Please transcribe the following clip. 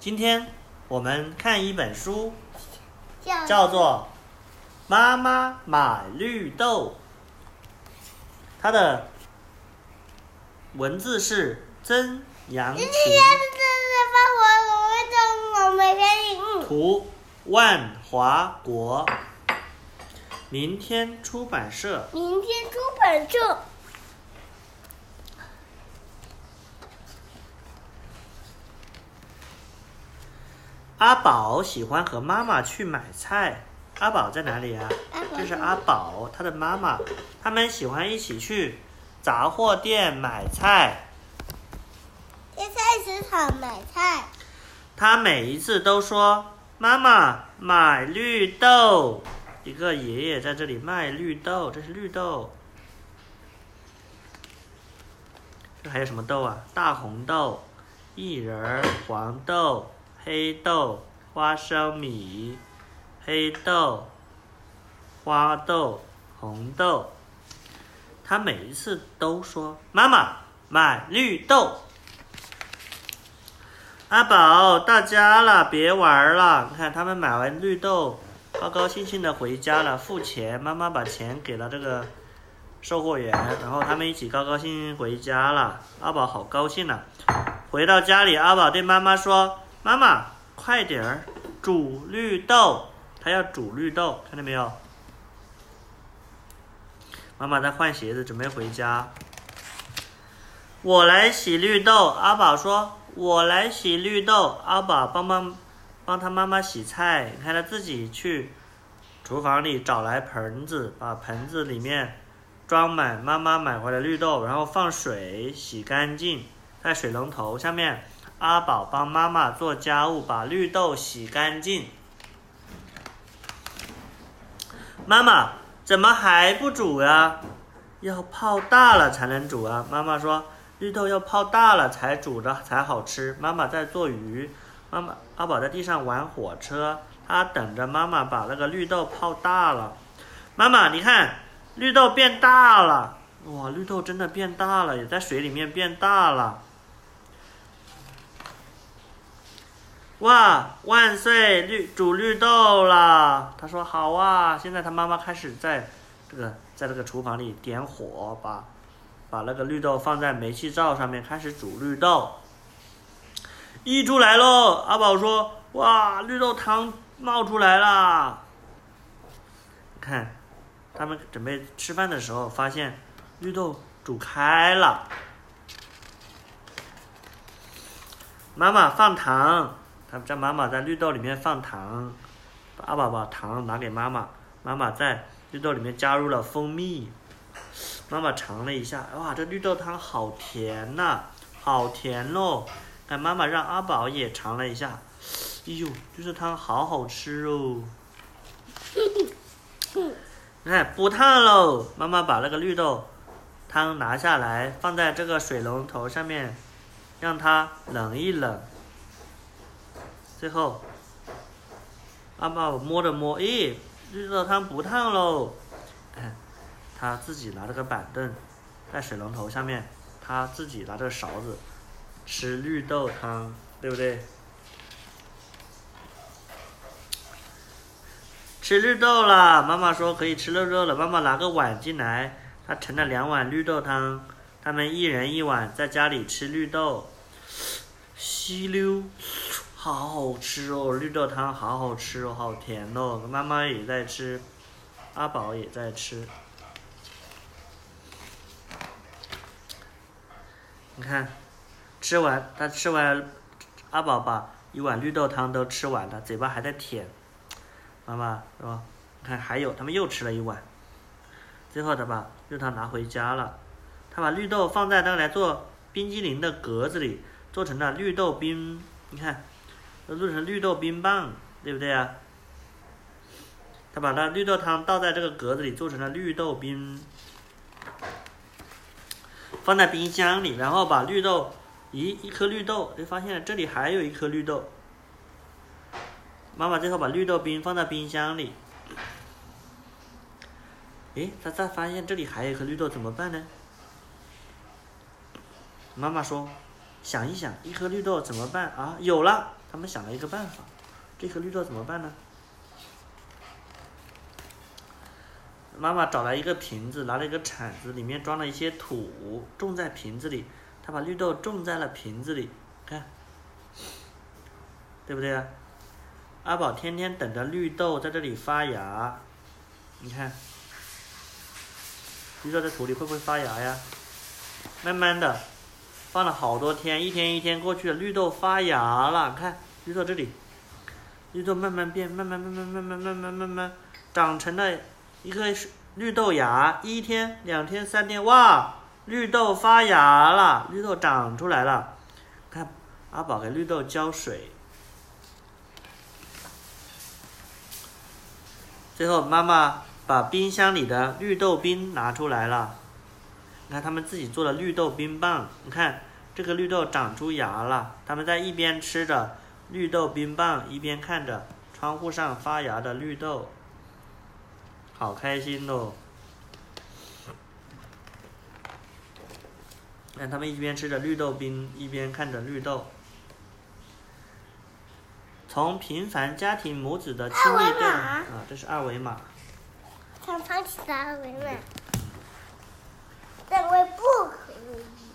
今天我们看一本书，叫叫做《妈妈买绿豆》，它的文字是曾阳。图万华国，明天出版社。明天出版社。阿宝喜欢和妈妈去买菜。阿宝在哪里啊？这是阿宝，他的妈妈，他们喜欢一起去杂货店买菜。去菜市场买菜。他每一次都说：“妈妈买绿豆。”一个爷爷在这里卖绿豆，这是绿豆。这还有什么豆啊？大红豆、薏仁、黄豆、黑豆、花生米、黑豆、花豆、红豆。他每一次都说：“妈妈买绿豆。”阿宝到家了，别玩了。你看他们买完绿豆，高高兴兴的回家了，付钱。妈妈把钱给了这个售货员，然后他们一起高高兴兴回家了。阿宝好高兴啊！回到家里，阿宝对妈妈说：“妈妈，快点儿煮绿豆。”他要煮绿豆，看到没有？妈妈在换鞋子，准备回家。我来洗绿豆，阿宝说：“我来洗绿豆。”阿宝帮帮帮他妈妈洗菜，你看他自己去厨房里找来盆子，把盆子里面装满妈妈买回来绿豆，然后放水洗干净，在水龙头下面。阿宝帮妈妈做家务，把绿豆洗干净。妈妈怎么还不煮呀？要泡大了才能煮啊！妈妈说。绿豆要泡大了才煮着才好吃。妈妈在做鱼，妈妈阿宝在地上玩火车，他等着妈妈把那个绿豆泡大了。妈妈，你看，绿豆变大了，哇，绿豆真的变大了，也在水里面变大了。哇，万岁，绿煮绿豆了。他说好啊。现在他妈妈开始在这个在这个厨房里点火，把。把那个绿豆放在煤气灶上面，开始煮绿豆。溢出来喽！阿宝说：“哇，绿豆汤冒出来了！”看，他们准备吃饭的时候，发现绿豆煮开了。妈妈放糖，他们叫妈妈在绿豆里面放糖。阿宝把糖拿给妈妈，妈妈在绿豆里面加入了蜂蜜。妈妈尝了一下，哇，这绿豆汤好甜呐，好甜哦！看妈妈让阿宝也尝了一下，哎呦，绿豆汤好好吃哦！看不烫喽，妈妈把那个绿豆汤拿下来，放在这个水龙头上面，让它冷一冷。最后，阿宝摸着摸，咦，绿豆汤不烫喽！他自己拿了个板凳，在水龙头下面，他自己拿着勺子吃绿豆汤，对不对？吃绿豆了，妈妈说可以吃绿豆了。妈妈拿个碗进来，她盛了两碗绿豆汤，他们一人一碗，在家里吃绿豆，吸溜，好好吃哦，绿豆汤好好吃哦，好甜哦。妈妈也在吃，阿宝也在吃。你看，吃完他吃完，阿宝把一碗绿豆汤都吃完了，嘴巴还在舔。妈妈说：“看还有，他们又吃了一碗。”最后他把绿豆汤拿回家了，他把绿豆放在那个来做冰激凌的格子里，做成了绿豆冰。你看，都做成绿豆冰棒，对不对啊？他把那绿豆汤倒在这个格子里，做成了绿豆冰。放在冰箱里，然后把绿豆，咦一颗绿豆，就发现了这里还有一颗绿豆。妈妈最后把绿豆冰放在冰箱里，诶，他再发现这里还有一颗绿豆，怎么办呢？妈妈说，想一想，一颗绿豆怎么办啊？有了，他们想了一个办法，这颗绿豆怎么办呢？妈妈找来一个瓶子，拿了一个铲子，里面装了一些土，种在瓶子里。他把绿豆种在了瓶子里，看，对不对啊？阿宝天天等着绿豆在这里发芽，你看，绿豆在土里会不会发芽呀？慢慢的，放了好多天，一天一天过去了，绿豆发芽了，看绿豆这里，绿豆慢慢变，慢慢慢慢慢慢慢慢慢慢长成了一颗绿豆芽，一天、两天、三天，哇，绿豆发芽了，绿豆长出来了，看阿宝给绿豆浇水。最后，妈妈把冰箱里的绿豆冰拿出来了。你看，他们自己做的绿豆冰棒。你看，这个绿豆长出芽了。他们在一边吃着绿豆冰棒，一边看着窗户上发芽的绿豆，好开心哦！看，他们一边吃着绿豆冰，一边看着绿豆。从平凡家庭母子的亲密对啊，这是二维码。想藏起的二维码，Bye.